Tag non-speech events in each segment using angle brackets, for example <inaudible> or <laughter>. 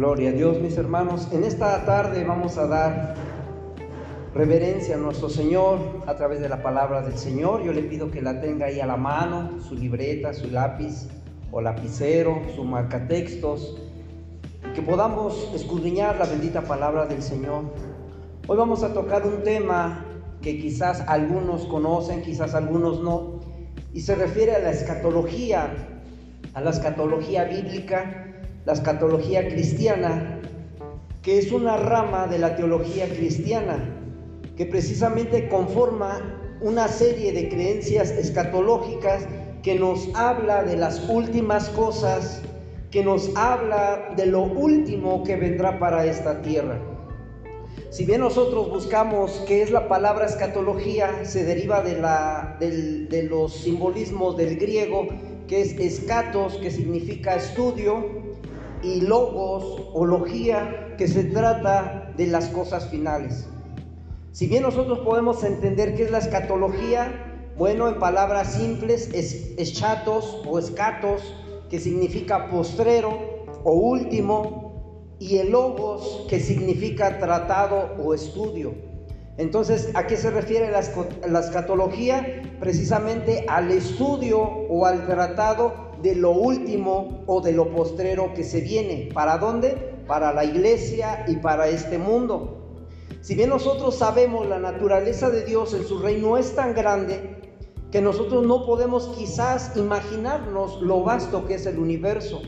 Gloria a Dios, mis hermanos. En esta tarde vamos a dar reverencia a nuestro Señor a través de la palabra del Señor. Yo le pido que la tenga ahí a la mano, su libreta, su lápiz o lapicero, su marcatextos, que podamos escudriñar la bendita palabra del Señor. Hoy vamos a tocar un tema que quizás algunos conocen, quizás algunos no, y se refiere a la escatología, a la escatología bíblica, la escatología cristiana, que es una rama de la teología cristiana, que precisamente conforma una serie de creencias escatológicas que nos habla de las últimas cosas, que nos habla de lo último que vendrá para esta tierra. Si bien nosotros buscamos qué es la palabra escatología, se deriva de, la, de los simbolismos del griego, que es escatos, que significa estudio, y logos o logía, que se trata de las cosas finales. Si bien nosotros podemos entender qué es la escatología, bueno, en palabras simples es eschatos o escatos, que significa postrero o último, y el logos, que significa tratado o estudio. Entonces, ¿a qué se refiere la, escatología? Precisamente al estudio o al tratado de lo último o de lo postrero que se viene. ¿Para dónde? Para la iglesia y para este mundo. Si bien nosotros sabemos la naturaleza de Dios en su reino es tan grande que nosotros no podemos quizás imaginarnos lo vasto que es el universo.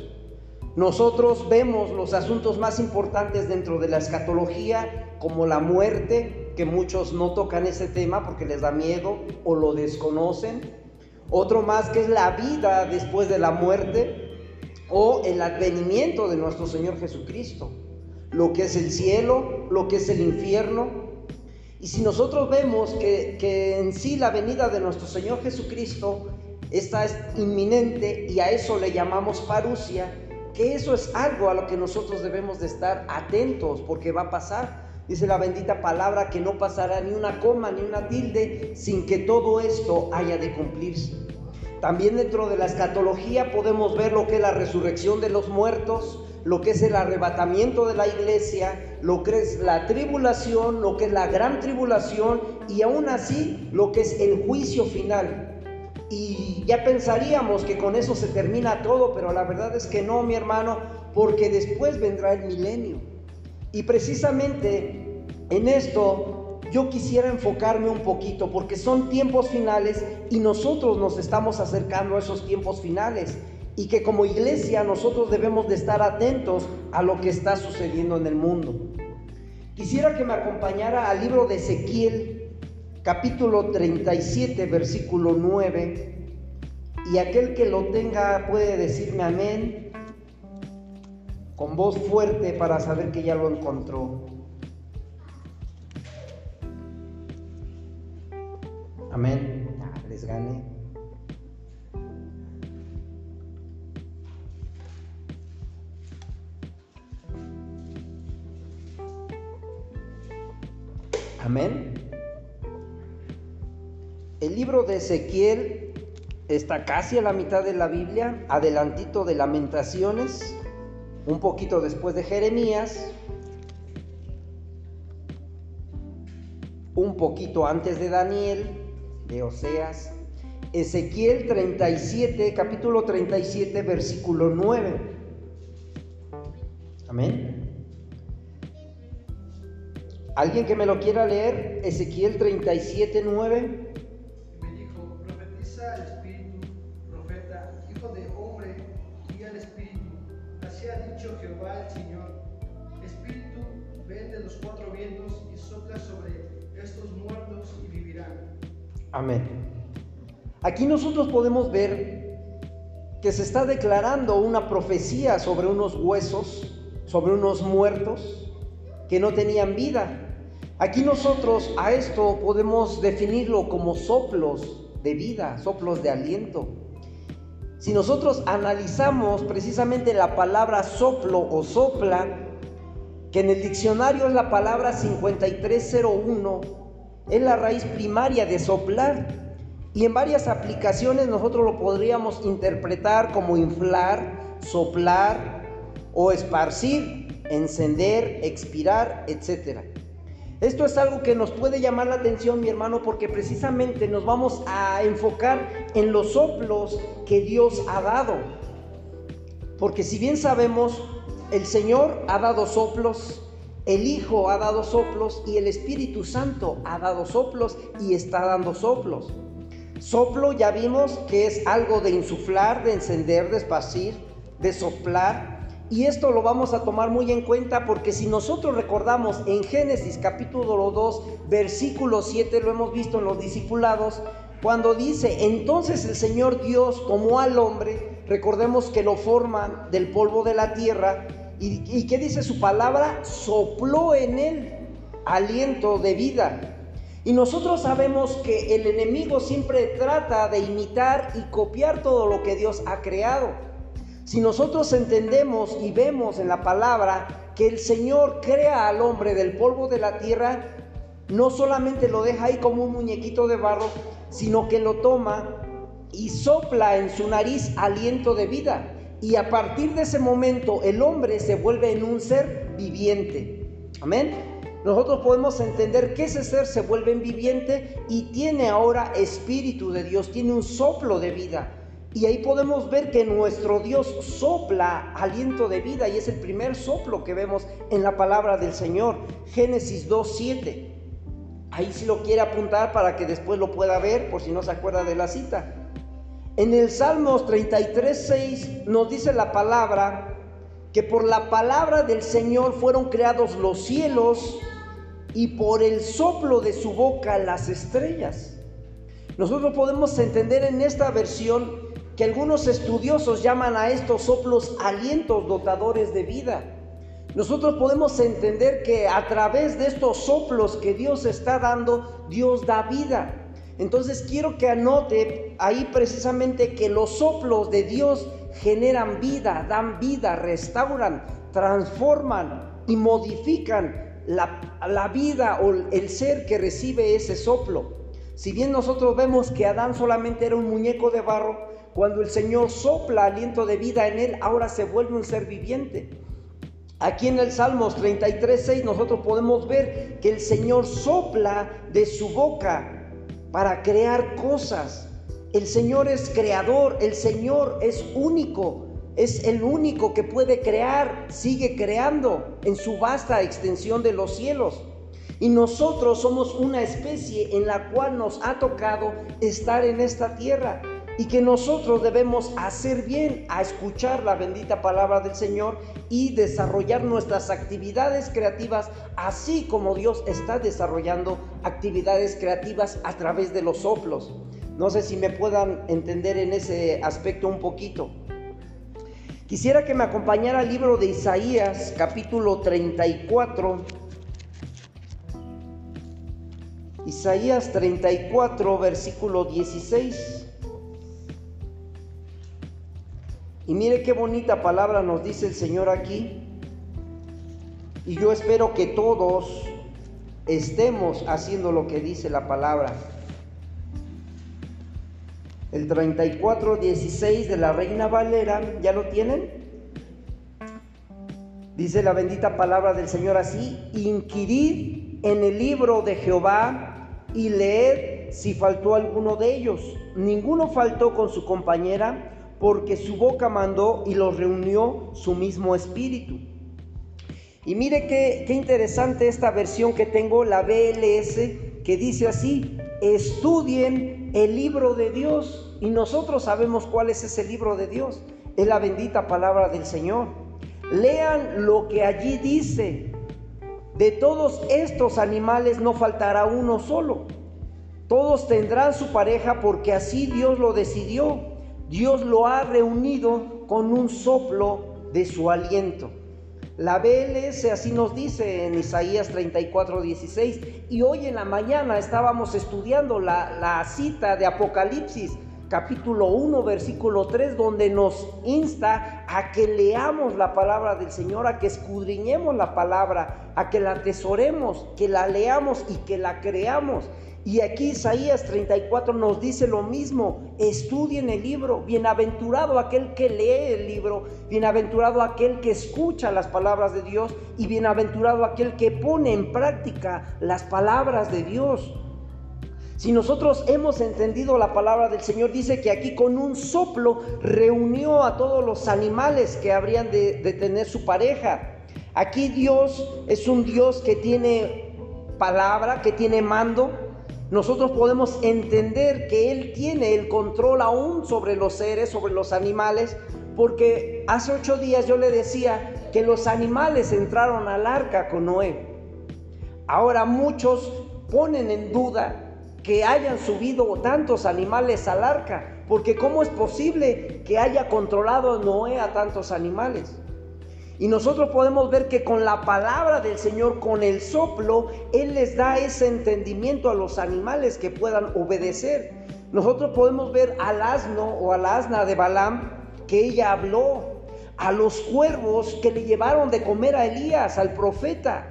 Nosotros vemos los asuntos más importantes dentro de la escatología, como la muerte, que muchos no tocan ese tema porque les da miedo o lo desconocen. Otro más que es la vida después de la muerte o el advenimiento de nuestro Señor Jesucristo. Lo que es el cielo, lo que es el infierno. Y si nosotros vemos que, que en sí la venida de nuestro Señor Jesucristo, esta es inminente y a eso le llamamos parusia, que eso es algo a lo que nosotros debemos de estar atentos porque va a pasar. Dice la bendita palabra que no pasará ni una coma ni una tilde sin que todo esto haya de cumplirse. También dentro de la escatología podemos ver lo que es la resurrección de los muertos, lo que es el arrebatamiento de la iglesia, lo que es la tribulación, lo que es la gran tribulación y aún así lo que es el juicio final. Y ya pensaríamos que con eso se termina todo, pero la verdad es que no, mi hermano, porque después vendrá el milenio. Y precisamente en esto yo quisiera enfocarme un poquito, porque son tiempos finales y nosotros nos estamos acercando a esos tiempos finales. Y que como iglesia nosotros debemos de estar atentos a lo que está sucediendo en el mundo. Quisiera que me acompañara al libro de Ezequiel, capítulo 37, versículo 9. Y aquel que lo tenga puede decirme amén con voz fuerte para saber que ya lo encontró. Amén. les gané. Amén. El libro de Ezequiel está casi a la mitad de la Biblia, adelantito de Lamentaciones, un poquito después de Jeremías, un poquito antes de Daniel, de Oseas, Ezequiel 37, capítulo 37, versículo 9. Amén. ¿Alguien que me lo quiera leer? Ezequiel 37, 9. Amén. Aquí nosotros podemos ver que se está declarando una profecía sobre unos huesos, sobre unos muertos que no tenían vida. Aquí nosotros a esto podemos definirlo como soplos de vida, soplos de aliento. Si nosotros analizamos precisamente la palabra soplo o sopla, que en el diccionario es la palabra 5301, es la raíz primaria de soplar. Y en varias aplicaciones nosotros lo podríamos interpretar como inflar, soplar o esparcir. encender, expirar, etc. Esto es algo que nos puede llamar la atención, mi hermano, porque precisamente nos vamos a enfocar en los soplos que Dios ha dado. Porque si bien sabemos, el Señor ha dado soplos, el Hijo ha dado soplos y el Espíritu Santo ha dado soplos y está dando soplos. Soplo ya vimos que es algo de insuflar, de encender, de esparcir, de soplar. Y esto lo vamos a tomar muy en cuenta porque si nosotros recordamos en Génesis capítulo 2, versículo 7, lo hemos visto en los discipulados, cuando dice, entonces el Señor Dios tomó al hombre, recordemos que lo forman del polvo de la tierra, ¿Y, qué dice su palabra? Sopló en él aliento de vida. Y nosotros sabemos que el enemigo siempre trata de imitar y copiar todo lo que Dios ha creado. Si nosotros entendemos y vemos en la palabra que el Señor crea al hombre del polvo de la tierra, no solamente lo deja ahí como un muñequito de barro, sino que lo toma y sopla en su nariz aliento de vida. Y a partir de ese momento el hombre se vuelve en un ser viviente. Amén. Nosotros podemos entender que ese ser se vuelve en viviente y tiene ahora espíritu de Dios, tiene un soplo de vida. Y ahí podemos ver que nuestro Dios sopla aliento de vida y es el primer soplo que vemos en la palabra del Señor. Génesis 2.7. Ahí si lo quiere apuntar para que después lo pueda ver por si no se acuerda de la cita. En el Salmos 33, nos dice la palabra que por la palabra del Señor fueron creados los cielos y por el soplo de su boca las estrellas. Nosotros podemos entender en esta versión que algunos estudiosos llaman a estos soplos alientos dotadores de vida. Nosotros podemos entender que a través de estos soplos que Dios está dando, Dios da vida. Entonces quiero que anote ahí precisamente que los soplos de Dios generan vida, dan vida, restauran, transforman y modifican la, vida o el ser que recibe ese soplo. Si bien nosotros vemos que Adán solamente era un muñeco de barro, cuando el Señor sopla aliento de vida en él, ahora se vuelve un ser viviente. Aquí en el Salmos 33, nosotros podemos ver que el Señor sopla de su boca para crear cosas. El Señor es creador, el Señor es único, es el único que puede crear, sigue creando en su vasta extensión de los cielos. Y nosotros somos una especie en la cual nos ha tocado estar en esta tierra y que nosotros debemos hacer bien a escuchar la bendita palabra del Señor y desarrollar nuestras actividades creativas así como Dios está desarrollando actividades creativas a través de los soplos. No sé si me puedan entender en ese aspecto un poquito. Quisiera que me acompañara al libro de Isaías capítulo 34. Isaías 34 versículo 16. Y mire qué bonita palabra nos dice el Señor aquí. Y yo espero que todos estemos haciendo lo que dice la palabra. El 34.16 de la Reina Valera, ¿ya lo tienen? Dice la bendita palabra del Señor así, inquirid en el libro de Jehová y leed si faltó alguno de ellos. Ninguno faltó con su compañera porque su boca mandó y los reunió su mismo espíritu. Y mire qué, interesante esta versión que tengo, la BLS, que dice así, estudien el libro de Dios. Y nosotros sabemos cuál es ese libro de Dios. Es la bendita palabra del Señor. Lean lo que allí dice. De todos estos animales no faltará uno solo. Todos tendrán su pareja porque así Dios lo decidió. Dios lo ha reunido con un soplo de su aliento. La BLS así nos dice en Isaías 34, 16. Y hoy en la mañana estábamos estudiando la, la cita de Apocalipsis, capítulo 1, versículo 3, donde nos insta a que leamos la palabra del Señor, a que escudriñemos la palabra, a que la atesoremos, que la leamos y que la creamos. Y aquí Isaías 34 nos dice lo mismo, estudien el libro, bienaventurado aquel que lee el libro, bienaventurado aquel que escucha las palabras de Dios y bienaventurado aquel que pone en práctica las palabras de Dios. Si nosotros hemos entendido la palabra del Señor, dice que aquí con un soplo reunió a todos los animales que habrían de, de tener su pareja. Aquí Dios es un Dios que tiene palabra, que tiene mando, nosotros podemos entender que Él tiene el control aún sobre los seres, sobre los animales, porque hace ocho días yo le decía que los animales entraron al arca con Noé. Ahora muchos ponen en duda que hayan subido tantos animales al arca, porque ¿cómo es posible que haya controlado Noé a tantos animales? Y nosotros podemos ver que con la palabra del Señor, con el soplo, Él les da ese entendimiento a los animales que puedan obedecer. Nosotros podemos ver al asno o al asna de Balaam que ella habló, a los cuervos que le llevaron de comer a Elías, al profeta.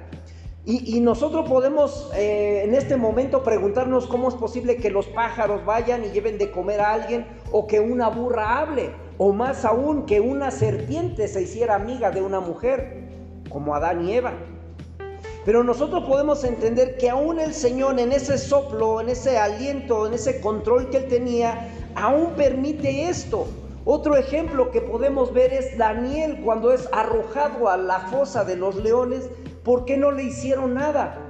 Y, nosotros podemos eh, en este momento preguntarnos cómo es posible que los pájaros vayan y lleven de comer a alguien o que una burra hable o más aún que una serpiente se hiciera amiga de una mujer, como Adán y Eva. Pero nosotros podemos entender que aún el Señor en ese soplo, en ese aliento, en ese control que él tenía, aún permite esto. Otro ejemplo que podemos ver es Daniel cuando es arrojado a la fosa de los leones ¿Por qué no le hicieron nada?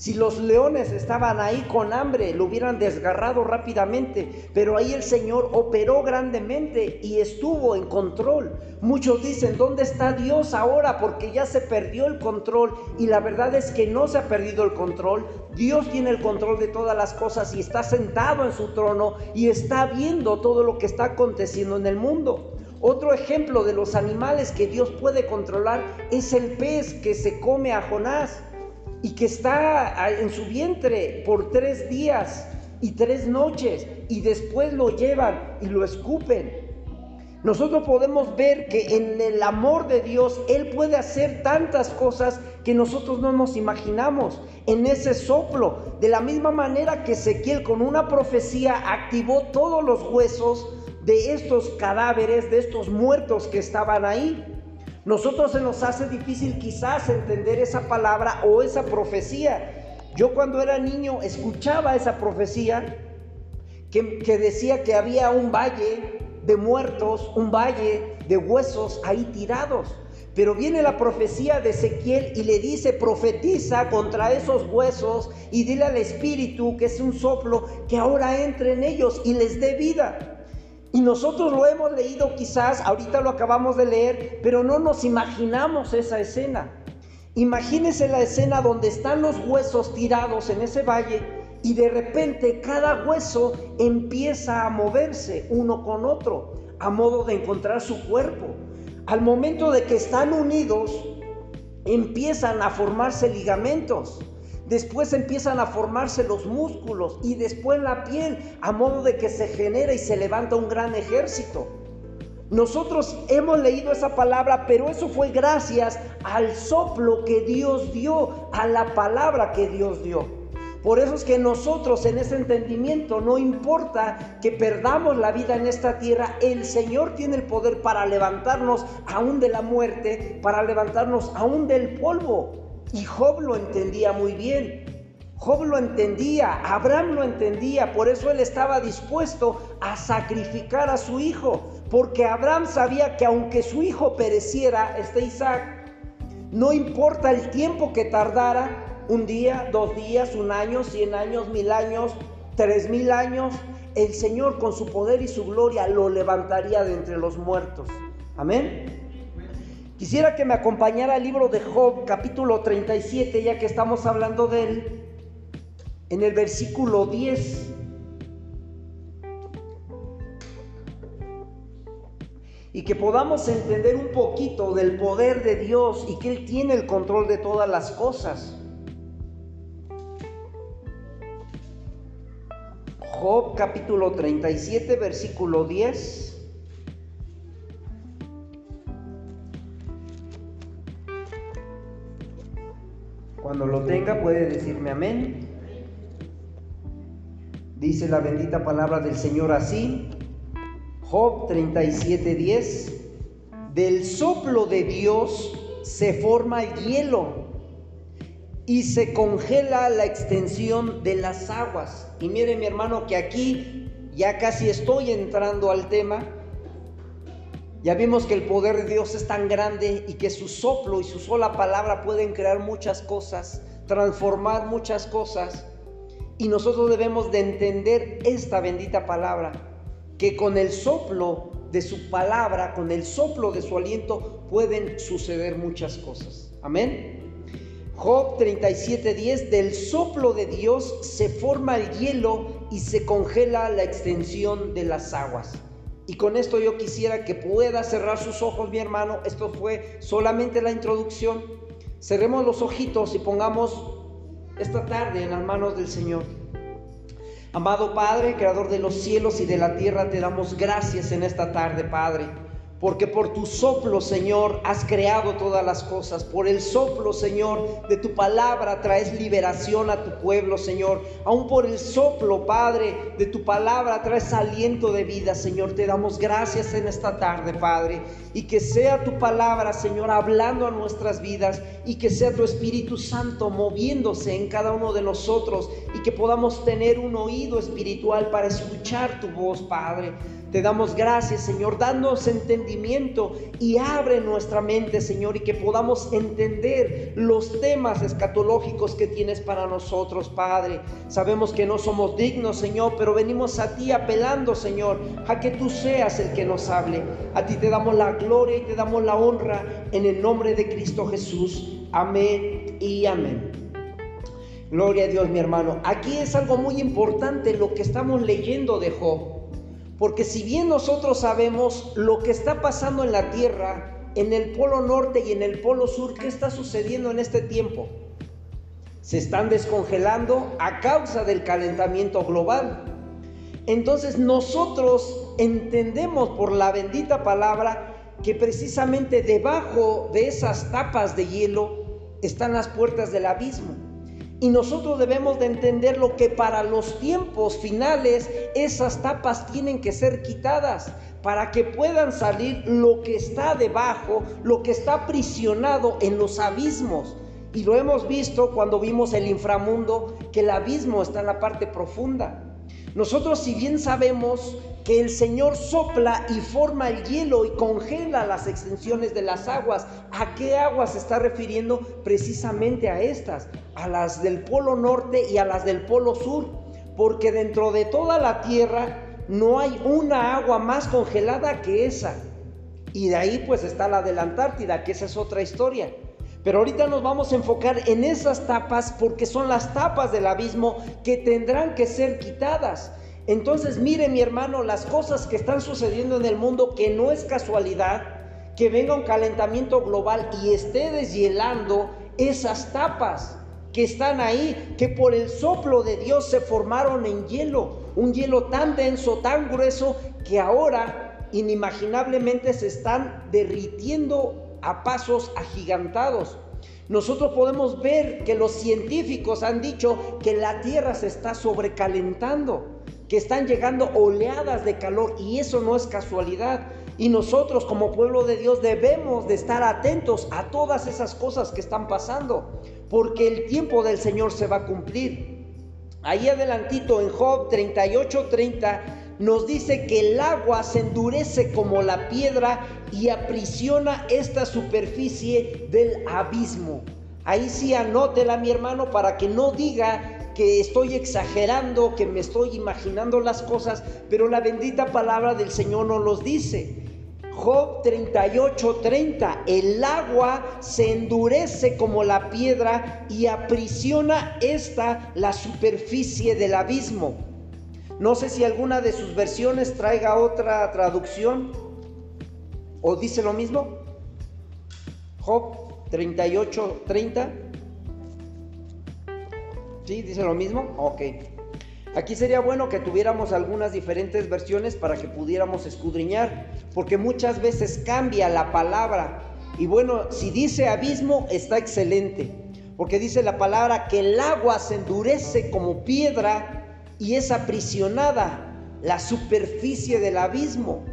Si los leones estaban ahí con hambre, lo hubieran desgarrado rápidamente, pero ahí el Señor operó grandemente y estuvo en control. Muchos dicen, ¿dónde está Dios ahora? Porque ya se perdió el control y la verdad es que no se ha perdido el control. Dios tiene el control de todas las cosas y está sentado en su trono y está viendo todo lo que está aconteciendo en el mundo. Otro ejemplo de los animales que Dios puede controlar es el pez que se come a Jonás y que está en su vientre por tres días y tres noches y después lo llevan y lo escupen. Nosotros podemos ver que en el amor de Dios Él puede hacer tantas cosas que nosotros no nos imaginamos en ese soplo. De la misma manera que Ezequiel con una profecía activó todos los huesos de estos cadáveres, de estos muertos que estaban ahí. Nosotros se nos hace difícil quizás entender esa palabra o esa profecía. Yo cuando era niño escuchaba esa profecía que, decía que había un valle de muertos, un valle de huesos ahí tirados. Pero viene la profecía de Ezequiel y le dice, profetiza contra esos huesos y dile al Espíritu, que es un soplo, que ahora entre en ellos y les dé vida. Y nosotros lo hemos leído quizás, ahorita lo acabamos de leer, pero no nos imaginamos esa escena. Imagínense la escena donde están los huesos tirados en ese valle y de repente cada hueso empieza a moverse uno con otro a modo de encontrar su cuerpo. Al momento de que están unidos, empiezan a formarse ligamentos después empiezan a formarse los músculos y después la piel, a modo de que se genera y se levanta un gran ejército. Nosotros hemos leído esa palabra, pero eso fue gracias al soplo que Dios dio, a la palabra que Dios dio. Por eso es que nosotros en ese entendimiento no importa que perdamos la vida en esta tierra, el Señor tiene el poder para levantarnos aún de la muerte, para levantarnos aún del polvo. Y Job lo entendía muy bien. Job lo entendía, Abraham lo entendía, por eso él estaba dispuesto a sacrificar a su hijo, porque Abraham sabía que aunque su hijo pereciera, este Isaac, no importa el tiempo que tardara, un día, dos días, un año, cien años, mil años, tres mil años, el Señor con su poder y su gloria lo levantaría de entre los muertos. Amén. Quisiera que me acompañara el libro de Job, capítulo 37, ya que estamos hablando de él, en el versículo 10. Y que podamos entender un poquito del poder de Dios y que Él tiene el control de todas las cosas. Job capítulo 37, versículo 10. Cuando lo tenga puede decirme amén. Dice la bendita palabra del Señor así, Job 37:10, del soplo de Dios se forma el hielo y se congela la extensión de las aguas. Y mire mi hermano que aquí ya casi estoy entrando al tema. Ya vimos que el poder de Dios es tan grande y que su soplo y su sola palabra pueden crear muchas cosas, transformar muchas cosas. Y nosotros debemos de entender esta bendita palabra, que con el soplo de su palabra, con el soplo de su aliento, pueden suceder muchas cosas. Amén. Job 37:10, del soplo de Dios se forma el hielo y se congela la extensión de las aguas. Y con esto yo quisiera que pueda cerrar sus ojos, mi hermano. Esto fue solamente la introducción. Cerremos los ojitos y pongamos esta tarde en las manos del Señor. Amado Padre, Creador de los cielos y de la tierra, te damos gracias en esta tarde, Padre porque por tu soplo, Señor, has creado todas las cosas. Por el soplo, Señor, de tu palabra traes liberación a tu pueblo, Señor. Aún por el soplo, Padre, de tu palabra traes aliento de vida, Señor. Te damos gracias en esta tarde, Padre. Y que sea tu palabra, Señor, hablando a nuestras vidas. Y que sea tu Espíritu Santo moviéndose en cada uno de nosotros. Y que podamos tener un oído espiritual para escuchar tu voz, Padre. Te damos gracias, Señor, dándonos entendimiento y abre nuestra mente, Señor, y que podamos entender los temas escatológicos que tienes para nosotros, Padre. Sabemos que no somos dignos, Señor, pero venimos a ti apelando, Señor, a que tú seas el que nos hable. A ti te damos la gloria y te damos la honra en el nombre de Cristo Jesús. Amén y amén. Gloria a Dios, mi hermano. Aquí es algo muy importante lo que estamos leyendo de Job. Porque si bien nosotros sabemos lo que está pasando en la Tierra, en el polo norte y en el polo sur, ¿qué está sucediendo en este tiempo? Se están descongelando a causa del calentamiento global. Entonces nosotros entendemos por la bendita palabra que precisamente debajo de esas tapas de hielo están las puertas del abismo. Y nosotros debemos de entender lo que para los tiempos finales esas tapas tienen que ser quitadas para que puedan salir lo que está debajo, lo que está aprisionado en los abismos. Y lo hemos visto cuando vimos el inframundo, que el abismo está en la parte profunda. Nosotros si bien sabemos que el Señor sopla y forma el hielo y congela las extensiones de las aguas, ¿a qué aguas se está refiriendo? Precisamente a estas, a las del polo norte y a las del polo sur, porque dentro de toda la tierra no hay una agua más congelada que esa. Y de ahí pues está la de la Antártida, que esa es otra historia. Pero ahorita nos vamos a enfocar en esas tapas porque son las tapas del abismo que tendrán que ser quitadas. Entonces mire mi hermano las cosas que están sucediendo en el mundo que no es casualidad que venga un calentamiento global y esté deshielando esas tapas que están ahí, que por el soplo de Dios se formaron en hielo, un hielo tan denso, tan grueso, que ahora inimaginablemente se están derritiendo a pasos agigantados. Nosotros podemos ver que los científicos han dicho que la Tierra se está sobrecalentando, que están llegando oleadas de calor y eso no es casualidad. Y nosotros como pueblo de Dios debemos de estar atentos a todas esas cosas que están pasando, porque el tiempo del Señor se va a cumplir. Ahí adelantito en Job 38:30 nos dice que el agua se endurece como la piedra y aprisiona esta superficie del abismo. Ahí sí anótela mi hermano para que no diga que estoy exagerando, que me estoy imaginando las cosas, pero la bendita palabra del Señor nos los dice. Job 38:30, el agua se endurece como la piedra y aprisiona esta la superficie del abismo. No sé si alguna de sus versiones traiga otra traducción o dice lo mismo. Job 38, 30. ¿Sí? ¿Dice lo mismo? Ok. Aquí sería bueno que tuviéramos algunas diferentes versiones para que pudiéramos escudriñar, porque muchas veces cambia la palabra. Y bueno, si dice abismo, está excelente, porque dice la palabra que el agua se endurece como piedra y es aprisionada la superficie del abismo.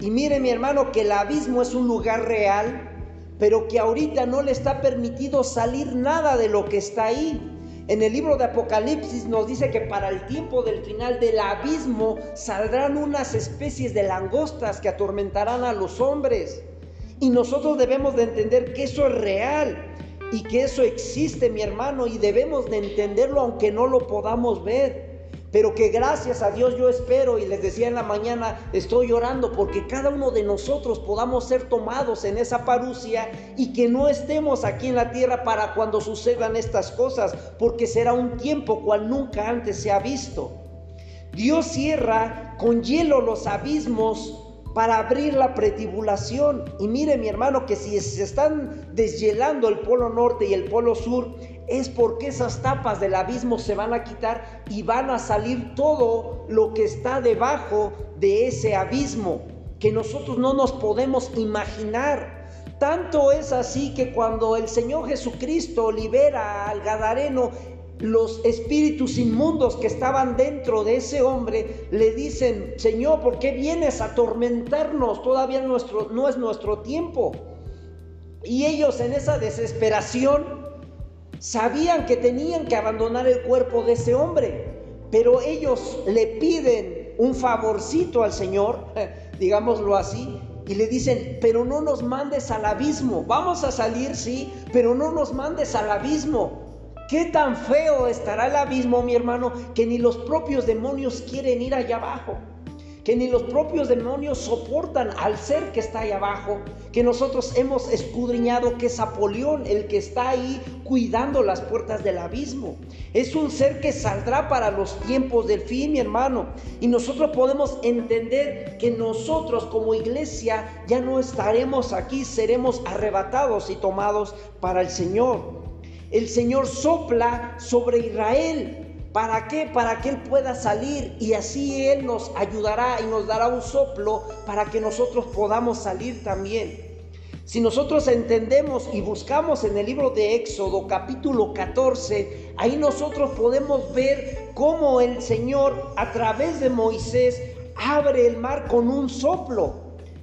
Y mire mi hermano que el abismo es un lugar real, pero que ahorita no le está permitido salir nada de lo que está ahí. En el libro de Apocalipsis nos dice que para el tiempo del final del abismo saldrán unas especies de langostas que atormentarán a los hombres. Y nosotros debemos de entender que eso es real y que eso existe, mi hermano, y debemos de entenderlo aunque no lo podamos ver. Pero que gracias a Dios yo espero y les decía en la mañana, estoy orando porque cada uno de nosotros podamos ser tomados en esa parucia y que no estemos aquí en la tierra para cuando sucedan estas cosas, porque será un tiempo cual nunca antes se ha visto. Dios cierra con hielo los abismos para abrir la pretibulación. Y mire mi hermano que si se están deshielando el polo norte y el polo sur, es porque esas tapas del abismo se van a quitar y van a salir todo lo que está debajo de ese abismo, que nosotros no nos podemos imaginar. Tanto es así que cuando el Señor Jesucristo libera al Gadareno, los espíritus inmundos que estaban dentro de ese hombre le dicen, Señor, ¿por qué vienes a atormentarnos? Todavía nuestro, no es nuestro tiempo. Y ellos en esa desesperación Sabían que tenían que abandonar el cuerpo de ese hombre, pero ellos le piden un favorcito al Señor, <laughs> digámoslo así, y le dicen, pero no nos mandes al abismo. Vamos a salir, sí, pero no nos mandes al abismo. ¿Qué tan feo estará el abismo, mi hermano, que ni los propios demonios quieren ir allá abajo? Que ni los propios demonios soportan al ser que está ahí abajo, que nosotros hemos escudriñado que es Apolión el que está ahí cuidando las puertas del abismo. Es un ser que saldrá para los tiempos del fin, mi hermano. Y nosotros podemos entender que nosotros como iglesia ya no estaremos aquí, seremos arrebatados y tomados para el Señor. El Señor sopla sobre Israel ¿Para qué? Para que Él pueda salir y así Él nos ayudará y nos dará un soplo para que nosotros podamos salir también. Si nosotros entendemos y buscamos en el libro de Éxodo capítulo 14, ahí nosotros podemos ver cómo el Señor a través de Moisés abre el mar con un soplo.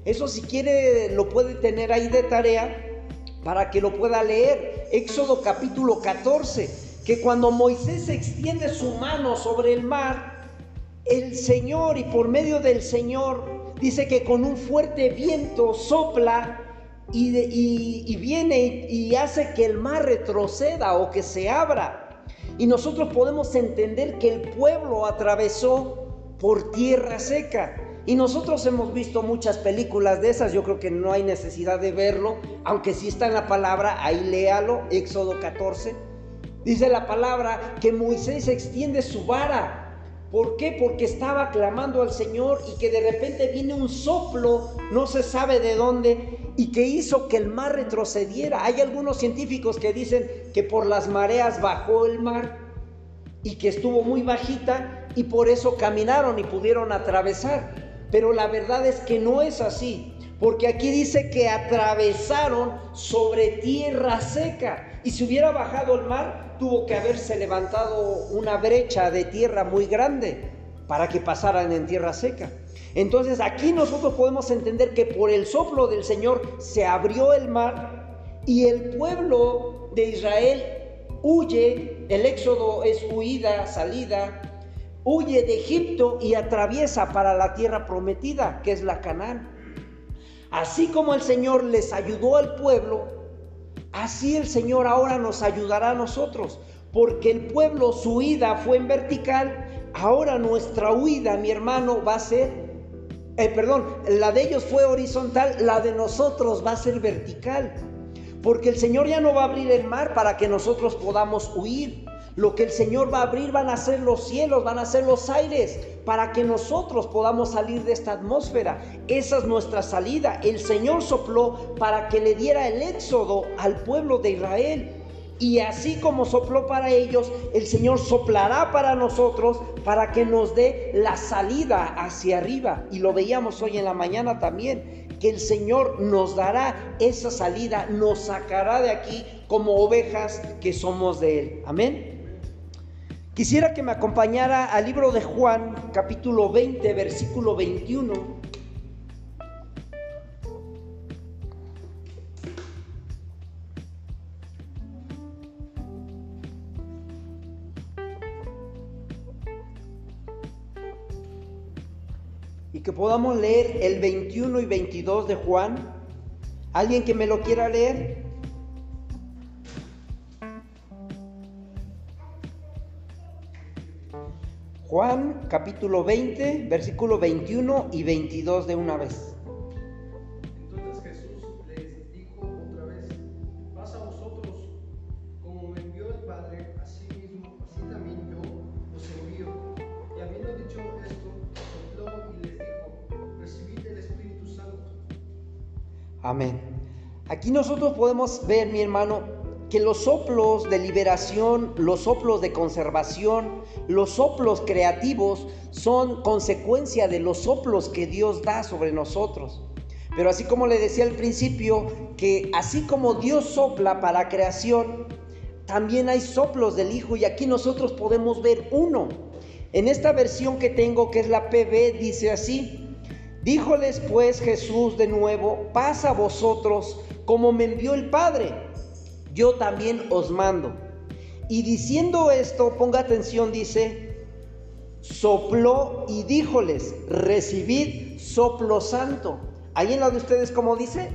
Eso si quiere lo puede tener ahí de tarea para que lo pueda leer. Éxodo capítulo 14 que cuando Moisés extiende su mano sobre el mar, el Señor y por medio del Señor dice que con un fuerte viento sopla y, viene y hace que el mar retroceda o que se abra. Y nosotros podemos entender que el pueblo atravesó por tierra seca. Y nosotros hemos visto muchas películas de esas, yo creo que no hay necesidad de verlo, aunque sí está en la palabra, ahí léalo, Éxodo 14 Dice la palabra que Moisés extiende su vara. ¿Por qué? Porque estaba clamando al Señor y que de repente viene un soplo, no se sabe de dónde, y que hizo que el mar retrocediera. Hay algunos científicos que dicen que por las mareas bajó el mar y que estuvo muy bajita y por eso caminaron y pudieron atravesar. Pero la verdad es que no es así, porque aquí dice que atravesaron sobre tierra seca. Y si hubiera bajado el mar, tuvo que haberse levantado una brecha de tierra muy grande para que pasaran en tierra seca. Entonces aquí nosotros podemos entender que por el soplo del Señor se abrió el mar y el pueblo de Israel huye, el éxodo es huida, salida, huye de Egipto y atraviesa para la tierra prometida, que es la Canaán. Así como el Señor les ayudó al pueblo, Así el Señor ahora nos ayudará a nosotros, porque el pueblo su huida fue en vertical, ahora nuestra huida, mi hermano, va a ser, eh, perdón, la de ellos fue horizontal, la de nosotros va a ser vertical, porque el Señor ya no va a abrir el mar para que nosotros podamos huir. Lo que el Señor va a abrir van a ser los cielos, van a ser los aires, para que nosotros podamos salir de esta atmósfera. Esa es nuestra salida. El Señor sopló para que le diera el éxodo al pueblo de Israel. Y así como sopló para ellos, el Señor soplará para nosotros para que nos dé la salida hacia arriba. Y lo veíamos hoy en la mañana también, que el Señor nos dará esa salida, nos sacará de aquí como ovejas que somos de Él. Amén. Quisiera que me acompañara al libro de Juan, capítulo 20, versículo 21. Y que podamos leer el 21 y 22 de Juan. ¿Alguien que me lo quiera leer? Juan capítulo 20, versículo 21 y 22 de una vez. Entonces Jesús les dijo otra vez, pasa a vosotros, como me envió el Padre, así mismo, así también yo os envío. Y habiendo dicho esto, sopló y les dijo, recibid el Espíritu Santo. Amén. Aquí nosotros podemos ver, mi hermano, que los soplos de liberación, los soplos de conservación, los soplos creativos son consecuencia de los soplos que Dios da sobre nosotros. Pero así como le decía al principio, que así como Dios sopla para creación, también hay soplos del Hijo y aquí nosotros podemos ver uno. En esta versión que tengo, que es la PB, dice así, díjoles pues Jesús de nuevo, pasa a vosotros como me envió el Padre yo también os mando. Y diciendo esto, ponga atención, dice, sopló y díjoles, recibid soplo santo. Ahí en la de ustedes, como dice?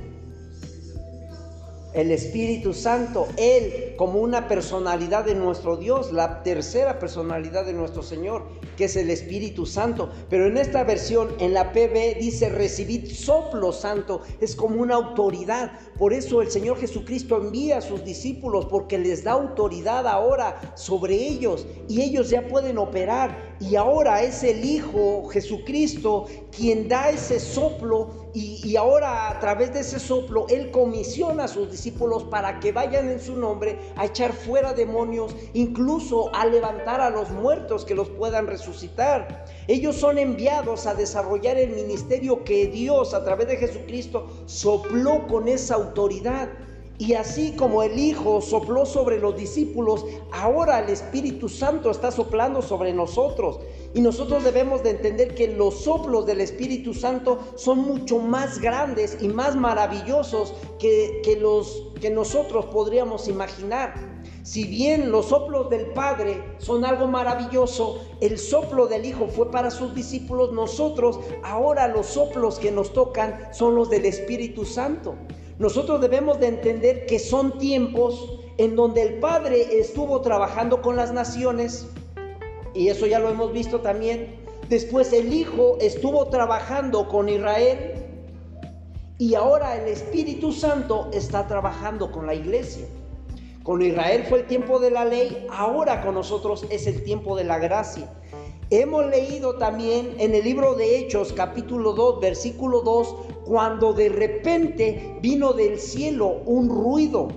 el Espíritu Santo, Él como una personalidad de nuestro Dios, la tercera personalidad de nuestro Señor, que es el Espíritu Santo. Pero en esta versión, en la PB, dice recibid soplo santo, es como una autoridad. Por eso el Señor Jesucristo envía a sus discípulos, porque les da autoridad ahora sobre ellos y ellos ya pueden operar. Y ahora es el Hijo Jesucristo quien da ese soplo y, ahora a través de ese soplo Él comisiona a sus discípulos para que vayan en su nombre a echar fuera demonios, incluso a levantar a los muertos que los puedan resucitar. Ellos son enviados a desarrollar el ministerio que Dios a través de Jesucristo sopló con esa autoridad. Y así como el Hijo sopló sobre los discípulos, ahora el Espíritu Santo está soplando sobre nosotros. Y nosotros debemos de entender que los soplos del Espíritu Santo son mucho más grandes y más maravillosos que, los que nosotros podríamos imaginar. Si bien los soplos del Padre son algo maravilloso, el soplo del Hijo fue para sus discípulos, nosotros ahora los soplos que nos tocan son los del Espíritu Santo. Nosotros debemos de entender que son tiempos en donde el Padre estuvo trabajando con las naciones, y eso ya lo hemos visto también. Después el Hijo estuvo trabajando con Israel, y ahora el Espíritu Santo está trabajando con la iglesia. Con Israel fue el tiempo de la ley, ahora con nosotros es el tiempo de la gracia. Hemos leído también en el libro de Hechos capítulo 2 versículo 2 cuando de repente vino del cielo un ruido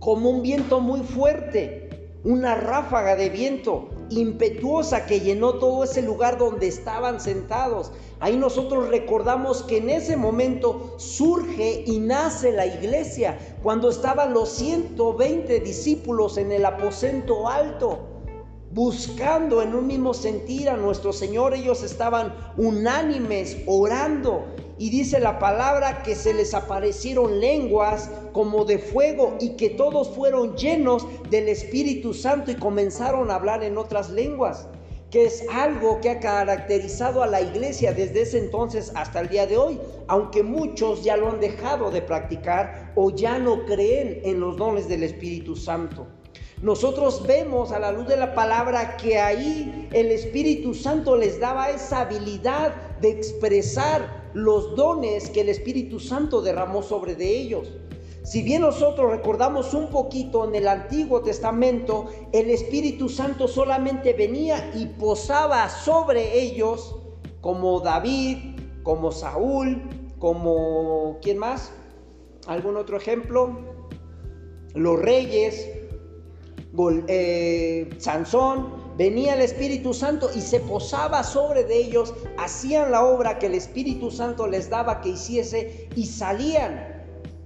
como un viento muy fuerte, una ráfaga de viento impetuosa que llenó todo ese lugar donde estaban sentados. Ahí nosotros recordamos que en ese momento surge y nace la iglesia, cuando estaban los 120 discípulos en el aposento alto buscando en un mismo sentir a nuestro Señor. Ellos estaban unánimes, orando. Y dice la palabra que se les aparecieron lenguas como de fuego y que todos fueron llenos del Espíritu Santo y comenzaron a hablar en otras lenguas, que es algo que ha caracterizado a la iglesia desde ese entonces hasta el día de hoy, aunque muchos ya lo han dejado de practicar o ya no creen en los dones del Espíritu Santo. Nosotros vemos a la luz de la palabra que ahí el Espíritu Santo les daba esa habilidad de expresar los dones que el Espíritu Santo derramó sobre de ellos. Si bien nosotros recordamos un poquito en el Antiguo Testamento, el Espíritu Santo solamente venía y posaba sobre ellos, como David, como Saúl, como ¿quién más? ¿Algún otro ejemplo? Los reyes, eh, Sansón, venía el Espíritu Santo y se posaba sobre de ellos, hacían la obra que el Espíritu Santo les daba que hiciese y salían.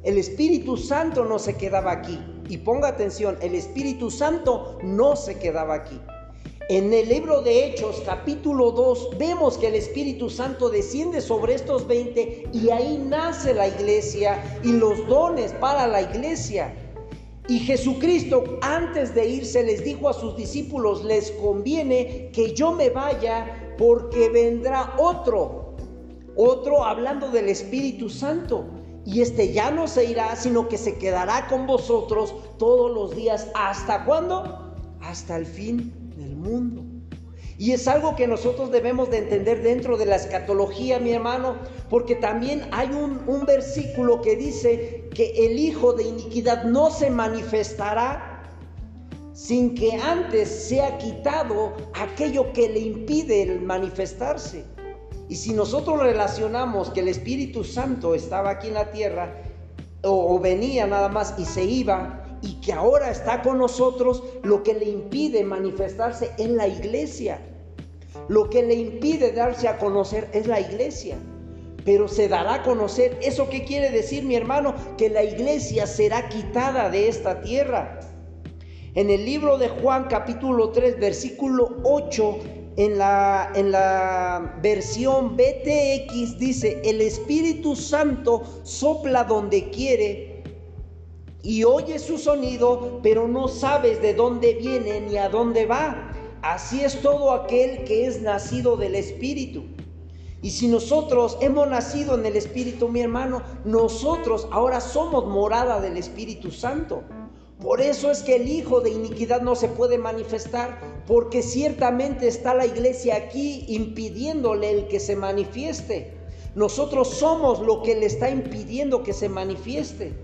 El Espíritu Santo no se quedaba aquí. Y ponga atención, el Espíritu Santo no se quedaba aquí. En el libro de Hechos, capítulo 2, vemos que el Espíritu Santo desciende sobre estos 20 y ahí nace la iglesia y los dones para la iglesia. Y Jesucristo antes de irse les dijo a sus discípulos, les conviene que yo me vaya porque vendrá otro, otro hablando del Espíritu Santo. Y este ya no se irá, sino que se quedará con vosotros todos los días. ¿Hasta cuándo? Hasta el fin del mundo. Y es algo que nosotros debemos de entender dentro de la escatología, mi hermano, porque también hay un, un, versículo que dice que el Hijo de iniquidad no se manifestará sin que antes sea quitado aquello que le impide el manifestarse. Y si nosotros relacionamos que el Espíritu Santo estaba aquí en la tierra, o, venía nada más y se iba, y que ahora está con nosotros, lo que le impide manifestarse en la iglesia. Lo que le impide darse a conocer es la iglesia. Pero se dará a conocer. ¿Eso qué quiere decir, mi hermano? Que la iglesia será quitada de esta tierra. En el libro de Juan capítulo 3, versículo 8, en la, en la versión BTX dice, el Espíritu Santo sopla donde quiere y oye su sonido, pero no sabes de dónde viene ni a dónde va. Así es todo aquel que es nacido del Espíritu. Y si nosotros hemos nacido en el Espíritu, mi hermano, nosotros ahora somos morada del Espíritu Santo. Por eso es que el Hijo de iniquidad no se puede manifestar, porque ciertamente está la iglesia aquí impidiéndole el que se manifieste. Nosotros somos lo que le está impidiendo que se manifieste,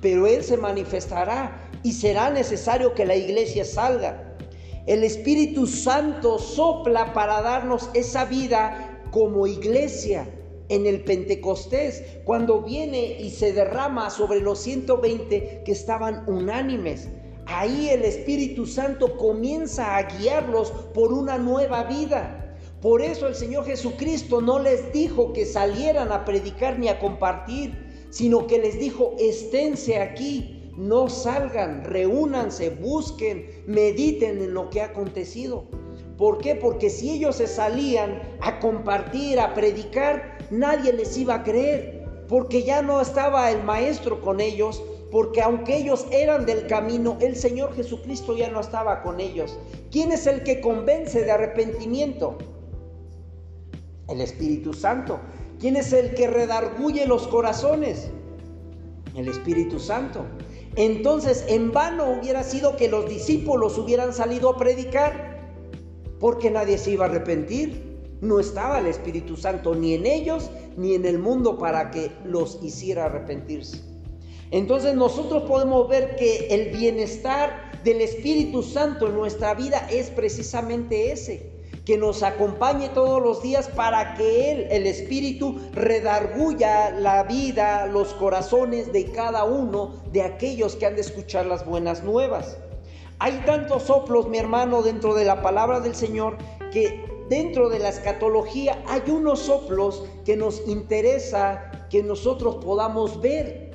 pero Él se manifestará y será necesario que la iglesia salga. El Espíritu Santo sopla para darnos esa vida como iglesia en el Pentecostés, cuando viene y se derrama sobre los 120 que estaban unánimes. Ahí el Espíritu Santo comienza a guiarlos por una nueva vida. Por eso el Señor Jesucristo no les dijo que salieran a predicar ni a compartir, sino que les dijo, esténse aquí, no salgan, reúnanse, busquen, mediten en lo que ha acontecido. ¿Por qué? Porque si ellos se salían a compartir, a predicar, nadie les iba a creer, porque ya no estaba el maestro con ellos, porque aunque ellos eran del camino, el Señor Jesucristo ya no estaba con ellos. ¿Quién es el que convence de arrepentimiento? El Espíritu Santo. ¿Quién es el que redarguye los corazones? El Espíritu Santo. Entonces, en vano hubiera sido que los discípulos hubieran salido a predicar, porque nadie se iba a arrepentir. No estaba el Espíritu Santo ni en ellos ni en el mundo para que los hiciera arrepentirse. Entonces nosotros podemos ver que el bienestar del Espíritu Santo en nuestra vida es precisamente ese, que nos acompañe todos los días para que Él, el Espíritu, redarguya la vida, los corazones de cada uno de aquellos que han de escuchar las buenas nuevas. Hay tantos soplos, mi hermano, dentro de la palabra del Señor que dentro de la escatología hay unos soplos que nos interesa que nosotros podamos ver.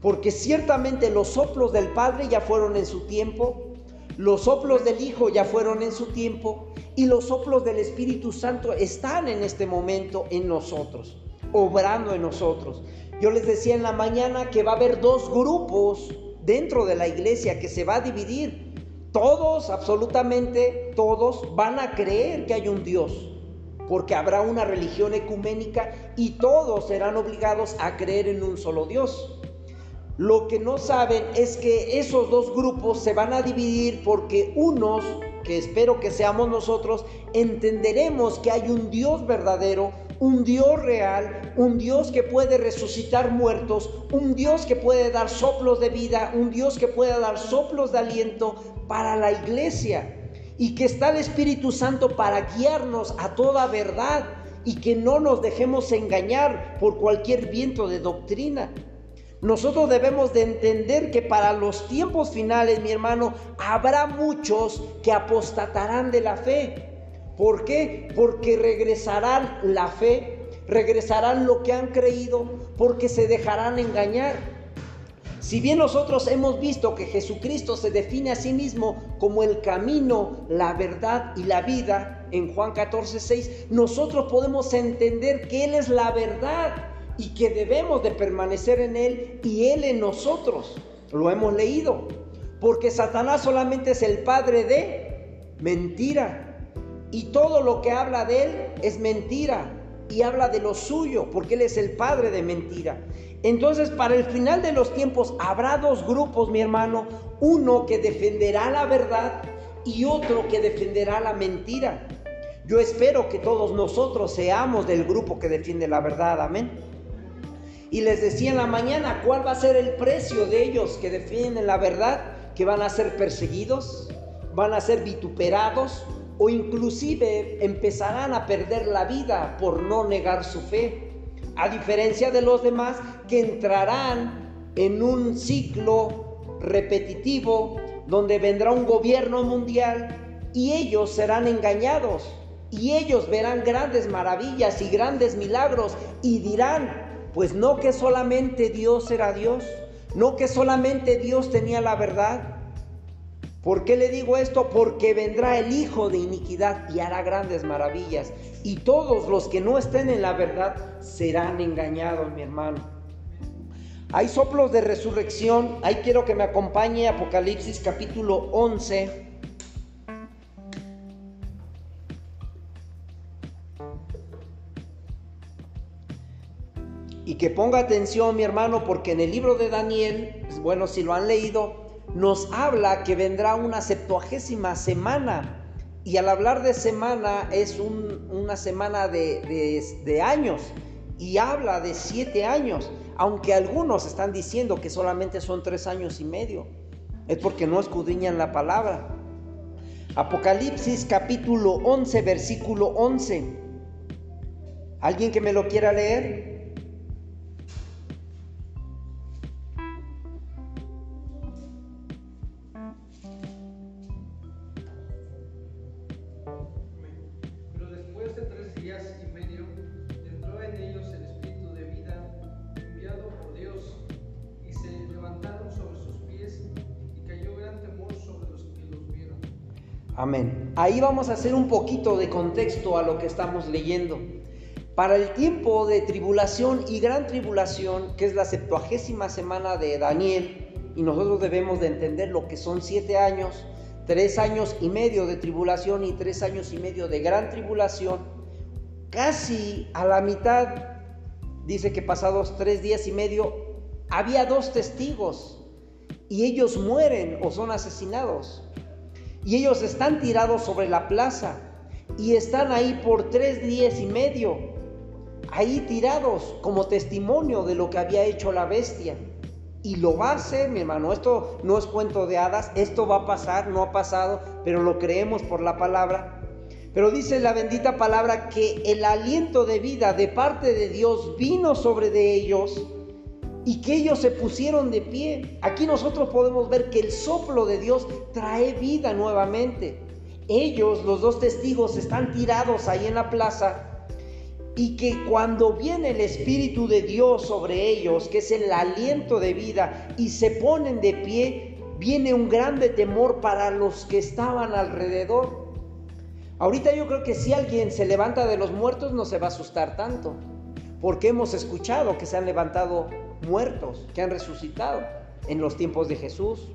Porque ciertamente los soplos del Padre ya fueron en su tiempo, los soplos del Hijo ya fueron en su tiempo y los soplos del Espíritu Santo están en este momento en nosotros, obrando en nosotros. Yo les decía en la mañana que va a haber dos grupos dentro de la iglesia que se va a dividir. Todos, absolutamente todos, van a creer que hay un Dios, porque habrá una religión ecuménica y todos serán obligados a creer en un solo Dios. Lo que no saben es que esos dos grupos se van a dividir porque unos, que espero que seamos nosotros, entenderemos que hay un Dios verdadero, un Dios real, un Dios que puede resucitar muertos, un Dios que puede dar soplos de vida, un Dios que puede dar soplos de aliento para la iglesia y que está el Espíritu Santo para guiarnos a toda verdad y que no nos dejemos engañar por cualquier viento de doctrina. Nosotros debemos de entender que para los tiempos finales, mi hermano, habrá muchos que apostatarán de la fe. ¿Por qué? Porque regresarán la fe, regresarán lo que han creído, porque se dejarán engañar. Si bien nosotros hemos visto que Jesucristo se define a sí mismo como el camino, la verdad y la vida en Juan 14, 6, nosotros podemos entender que Él es la verdad y que debemos de permanecer en Él y Él en nosotros. Lo hemos leído. Porque Satanás solamente es el padre de mentira. Y todo lo que habla de Él es mentira. Y habla de lo suyo, porque Él es el padre de mentira. Entonces, para el final de los tiempos habrá dos grupos, mi hermano. Uno que defenderá la verdad y otro que defenderá la mentira. Yo espero que todos nosotros seamos del grupo que defiende la verdad. Amén. Y les decía en la mañana, ¿cuál va a ser el precio de ellos que defienden la verdad? Que van a ser perseguidos, van a ser vituperados o inclusive empezarán a perder la vida por no negar su fe. A diferencia de los demás que entrarán en un ciclo repetitivo donde vendrá un gobierno mundial y ellos serán engañados y ellos verán grandes maravillas y grandes milagros y dirán, pues no que solamente Dios era Dios, no que solamente Dios tenía la verdad. ¿Por qué le digo esto? Porque vendrá el Hijo de iniquidad y hará grandes maravillas. Y todos los que no estén en la verdad serán engañados, mi hermano. Hay soplos de resurrección. Ahí quiero que me acompañe Apocalipsis capítulo 11. Y que ponga atención mi hermano porque en el libro de Daniel, bueno, si lo han leído, nos habla que vendrá una septuagésima semana. Y al hablar de semana es una semana de, de años. Y habla de siete años. Aunque algunos están diciendo que solamente son tres años y medio. Es porque no escudriñan la palabra. Apocalipsis capítulo 11, versículo 11. ¿Alguien que me lo quiera leer? Ahí vamos a hacer un poquito de contexto a lo que estamos leyendo. Para el tiempo de tribulación y gran tribulación, que es la septuagésima semana de Daniel, y nosotros debemos de entender lo que son siete años, tres años y medio de tribulación y tres años y medio de gran tribulación, casi a la mitad, dice que pasados tres días y medio, había dos testigos y ellos mueren o son asesinados. Y ellos están tirados sobre la plaza y están ahí por tres días y medio, ahí tirados como testimonio de lo que había hecho la bestia. Y lo va a hacer, mi hermano. Esto no es cuento de hadas, esto va a pasar, no ha pasado, pero lo creemos por la palabra. Pero dice la bendita palabra que el aliento de vida de parte de Dios vino sobre de ellos y que ellos se pusieron de pie. Aquí nosotros podemos ver que el soplo de Dios trae vida nuevamente. Ellos, los dos testigos, están tirados ahí en la plaza y que cuando viene el Espíritu de Dios sobre ellos, que es el aliento de vida, y se ponen de pie, viene un grande temor para los que estaban alrededor. Ahorita yo creo que si alguien se levanta de los muertos no se va a asustar tanto, porque hemos escuchado que se han levantado muertos que han resucitado en los tiempos de Jesús.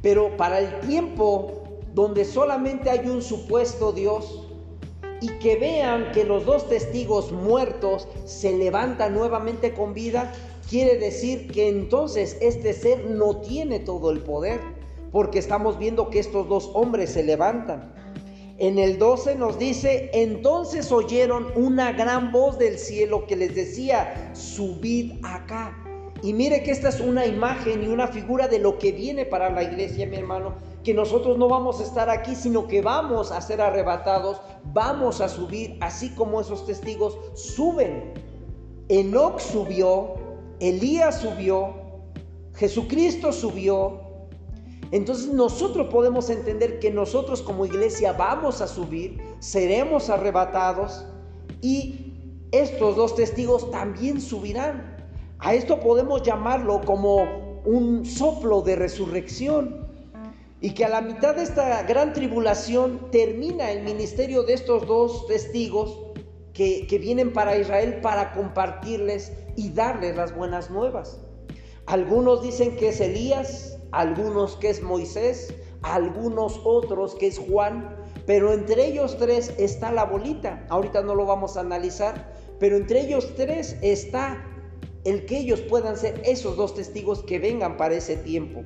Pero para el tiempo donde solamente hay un supuesto Dios y que vean que los dos testigos muertos se levantan nuevamente con vida, quiere decir que entonces este ser no tiene todo el poder, porque estamos viendo que estos dos hombres se levantan. En el 12 nos dice, entonces oyeron una gran voz del cielo que les decía, subid acá. Y mire que esta es una imagen y una figura de lo que viene para la iglesia, mi hermano, que nosotros no vamos a estar aquí, sino que vamos a ser arrebatados, vamos a subir, así como esos testigos suben. Enoch subió, Elías subió, Jesucristo subió, entonces nosotros podemos entender que nosotros como iglesia vamos a subir, seremos arrebatados y estos dos testigos también subirán. A esto podemos llamarlo como un soplo de resurrección. Y que a la mitad de esta gran tribulación termina el ministerio de estos dos testigos que, vienen para Israel para compartirles y darles las buenas nuevas. Algunos dicen que es Elías, algunos que es Moisés, algunos otros que es Juan, pero entre ellos tres está la bolita. Ahorita no lo vamos a analizar, pero entre ellos tres está el que ellos puedan ser esos dos testigos que vengan para ese tiempo.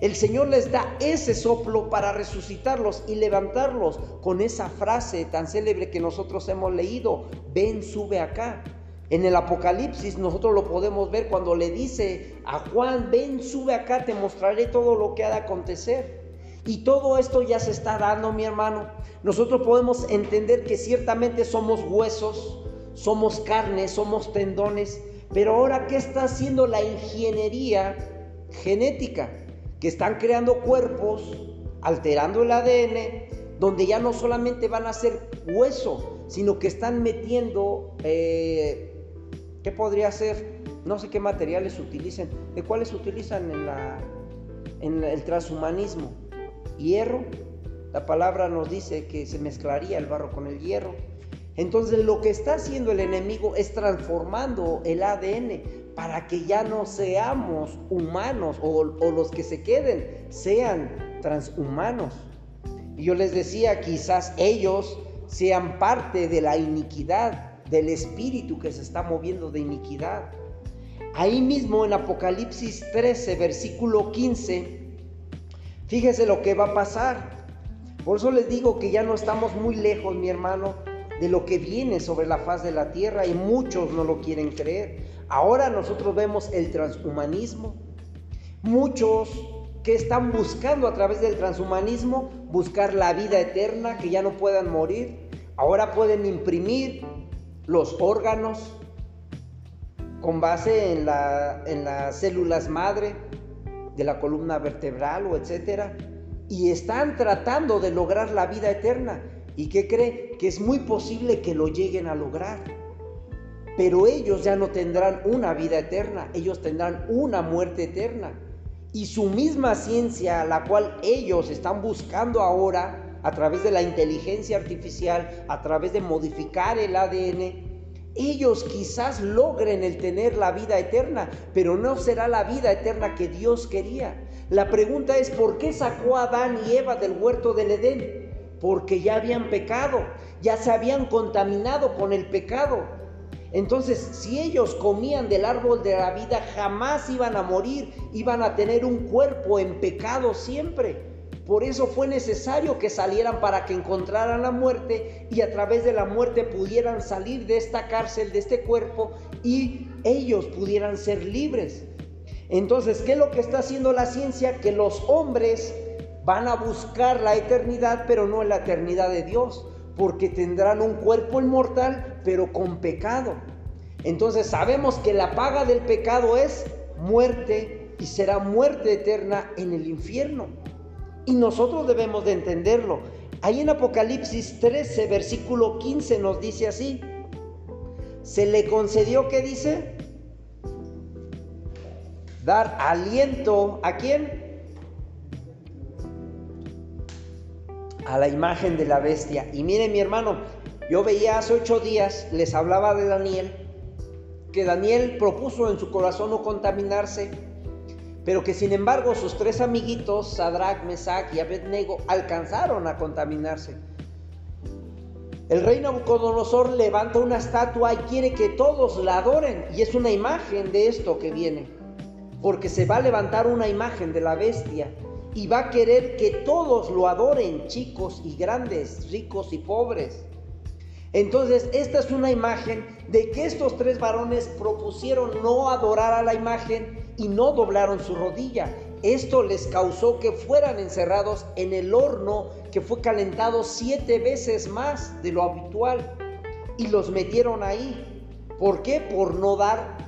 El Señor les da ese soplo para resucitarlos y levantarlos con esa frase tan célebre que nosotros hemos leído, ven, sube acá. En el Apocalipsis nosotros lo podemos ver cuando le dice a Juan, ven, sube acá, te mostraré todo lo que ha de acontecer. Y todo esto ya se está dando, mi hermano. Nosotros podemos entender que ciertamente somos huesos, somos carne, somos tendones, pero ahora, ¿qué está haciendo la ingeniería genética? Que están creando cuerpos, alterando el ADN, donde ya no solamente van a ser hueso, sino que están metiendo eh, ¿Qué podría ser? No sé qué materiales utilicen. ¿De cuáles utilizan en, el transhumanismo? Hierro. La palabra nos dice que se mezclaría el barro con el hierro. Entonces lo que está haciendo el enemigo es transformando el ADN para que ya no seamos humanos o, o los que se queden sean transhumanos. Y yo les decía, quizás ellos sean parte de la iniquidad del espíritu que se está moviendo de iniquidad. Ahí mismo en Apocalipsis 13, versículo 15, fíjese lo que va a pasar. Por eso les digo que ya no estamos muy lejos, mi hermano, de lo que viene sobre la faz de la tierra y muchos no lo quieren creer. Ahora nosotros vemos el transhumanismo. Muchos que están buscando a través del transhumanismo buscar la vida eterna, que ya no puedan morir. Ahora pueden imprimir los órganos con base en, las células madre de la columna vertebral o etcétera y están tratando de lograr la vida eterna y que cree que es muy posible que lo lleguen a lograr. Pero ellos ya no tendrán una vida eterna, ellos tendrán una muerte eterna. Y su misma ciencia, la cual ellos están buscando ahora, a través de la inteligencia artificial, a través de modificar el ADN, ellos quizás logren el tener la vida eterna, pero no será la vida eterna que Dios quería. La pregunta es, ¿por qué sacó a Adán y Eva del huerto del Edén? Porque ya habían pecado, ya se habían contaminado con el pecado. Entonces, si ellos comían del árbol de la vida, jamás iban a morir, iban a tener un cuerpo en pecado siempre. Por eso fue necesario que salieran para que encontraran la muerte y a través de la muerte pudieran salir de esta cárcel, de este cuerpo y ellos pudieran ser libres. Entonces, ¿qué es lo que está haciendo la ciencia? Que los hombres van a buscar la eternidad, pero no la eternidad de Dios, porque tendrán un cuerpo inmortal, pero con pecado. Entonces sabemos que la paga del pecado es muerte y será muerte eterna en el infierno. Y nosotros debemos de entenderlo. Ahí en Apocalipsis 13, versículo 15 nos dice así. Se le concedió, ¿qué dice? Dar aliento a quién? A la imagen de la bestia. Y miren mi hermano, yo veía hace ocho días, les hablaba de Daniel, que Daniel propuso en su corazón no contaminarse pero que sin embargo sus tres amiguitos, Sadrach, Mesach y Abednego, alcanzaron a contaminarse. El rey Nabucodonosor levanta una estatua y quiere que todos la adoren, y es una imagen de esto que viene, porque se va a levantar una imagen de la bestia y va a querer que todos lo adoren, chicos y grandes, ricos y pobres. Entonces, esta es una imagen de que estos tres varones propusieron no adorar a la imagen y no doblaron su rodilla. Esto les causó que fueran encerrados en el horno que fue calentado siete veces más de lo habitual y los metieron ahí. ¿Por qué? Por no dar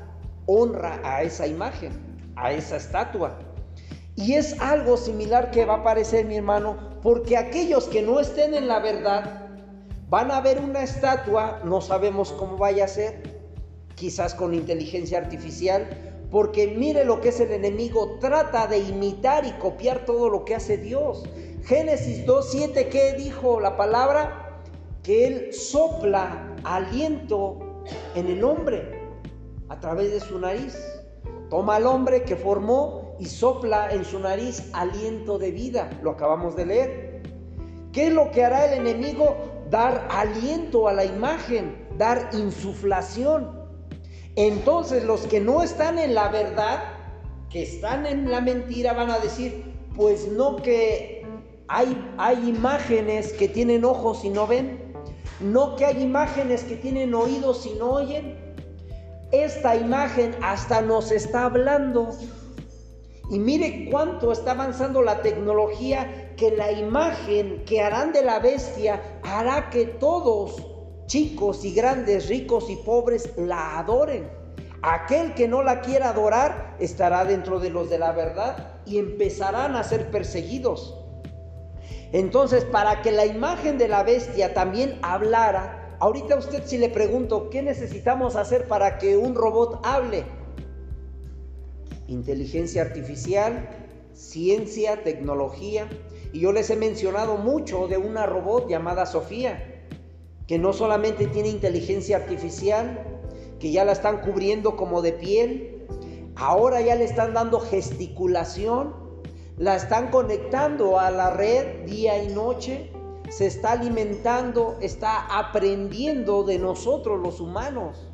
honra a esa imagen, a esa estatua. Y es algo similar que va a aparecer, mi hermano, porque aquellos que no estén en la verdad van a ver una estatua, no sabemos cómo vaya a ser, quizás con inteligencia artificial, porque mire lo que es el enemigo, trata de imitar y copiar todo lo que hace Dios. Génesis 2.7, ¿qué dijo la palabra? Que Él sopla aliento en el hombre a través de su nariz. Toma al hombre que formó y sopla en su nariz aliento de vida. Lo acabamos de leer. ¿Qué es lo que hará el enemigo? Dar aliento a la imagen, dar insuflación. Entonces los que no están en la verdad, que están en la mentira, van a decir, pues no que hay, hay imágenes que tienen ojos y no ven, no que hay imágenes que tienen oídos y no oyen. Esta imagen hasta nos está hablando. Y mire cuánto está avanzando la tecnología que la imagen que harán de la bestia hará que todos chicos y grandes, ricos y pobres, la adoren. Aquel que no la quiera adorar estará dentro de los de la verdad y empezarán a ser perseguidos. Entonces, para que la imagen de la bestia también hablara, ahorita usted si le pregunto, ¿qué necesitamos hacer para que un robot hable? Inteligencia artificial, ciencia, tecnología. Y yo les he mencionado mucho de una robot llamada Sofía que no solamente tiene inteligencia artificial, que ya la están cubriendo como de piel, ahora ya le están dando gesticulación, la están conectando a la red día y noche, se está alimentando, está aprendiendo de nosotros los humanos.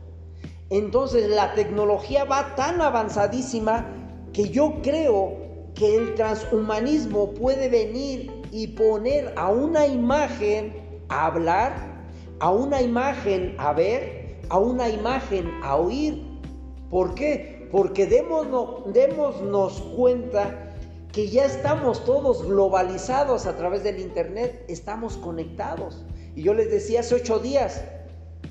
Entonces la tecnología va tan avanzadísima que yo creo que el transhumanismo puede venir y poner a una imagen a hablar a una imagen a ver, a una imagen a oír. ¿Por qué? Porque démonos, cuenta que ya estamos todos globalizados a través del Internet, estamos conectados. Y yo les decía hace ocho días,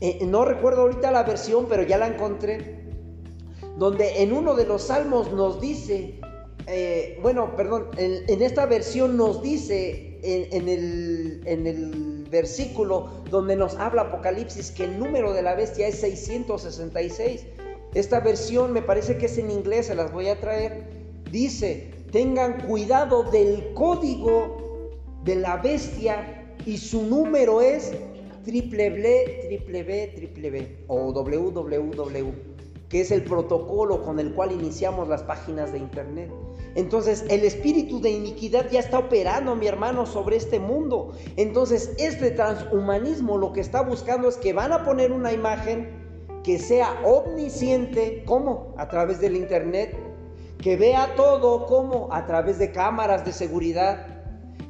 eh, no recuerdo ahorita la versión, pero ya la encontré, donde en uno de los salmos nos dice, eh, bueno, perdón, en, esta versión nos dice en, el, en el versículo donde nos habla Apocalipsis que el número de la bestia es 666. Esta versión me parece que es en inglés, se las voy a traer. Dice, tengan cuidado del código de la bestia y su número es triple B, triple B, triple B o www, que es el protocolo con el cual iniciamos las páginas de internet. Entonces el espíritu de iniquidad ya está operando, mi hermano, sobre este mundo. Entonces este transhumanismo lo que está buscando es que van a poner una imagen que sea omnisciente, ¿cómo? A través del internet, que vea todo, ¿cómo? A través de cámaras de seguridad,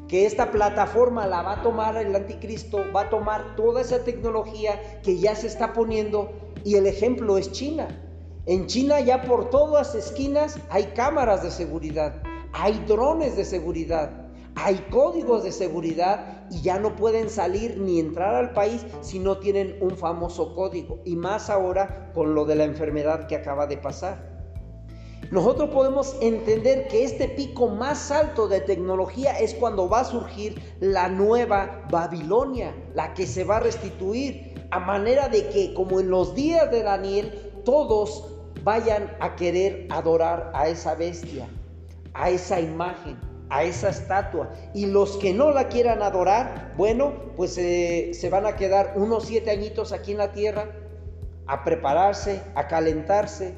que esta plataforma la va a tomar el anticristo, va a tomar toda esa tecnología que ya se está poniendo y el ejemplo es China. En China ya por todas esquinas hay cámaras de seguridad, hay drones de seguridad, hay códigos de seguridad y ya no pueden salir ni entrar al país si no tienen un famoso código. Y más ahora con lo de la enfermedad que acaba de pasar. Nosotros podemos entender que este pico más alto de tecnología es cuando va a surgir la nueva Babilonia, la que se va a restituir, a manera de que como en los días de Daniel, todos vayan a querer adorar a esa bestia, a esa imagen, a esa estatua. Y los que no la quieran adorar, bueno, pues eh, se van a quedar unos siete añitos aquí en la tierra a prepararse, a calentarse.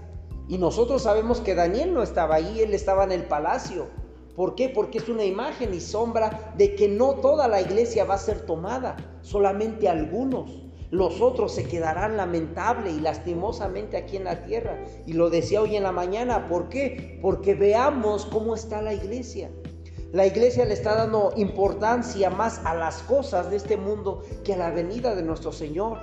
Y nosotros sabemos que Daniel no estaba ahí, él estaba en el palacio. ¿Por qué? Porque es una imagen y sombra de que no toda la iglesia va a ser tomada, solamente algunos. Los otros se quedarán lamentable y lastimosamente aquí en la tierra. Y lo decía hoy en la mañana, ¿por qué? Porque veamos cómo está la iglesia. La iglesia le está dando importancia más a las cosas de este mundo que a la venida de nuestro Señor.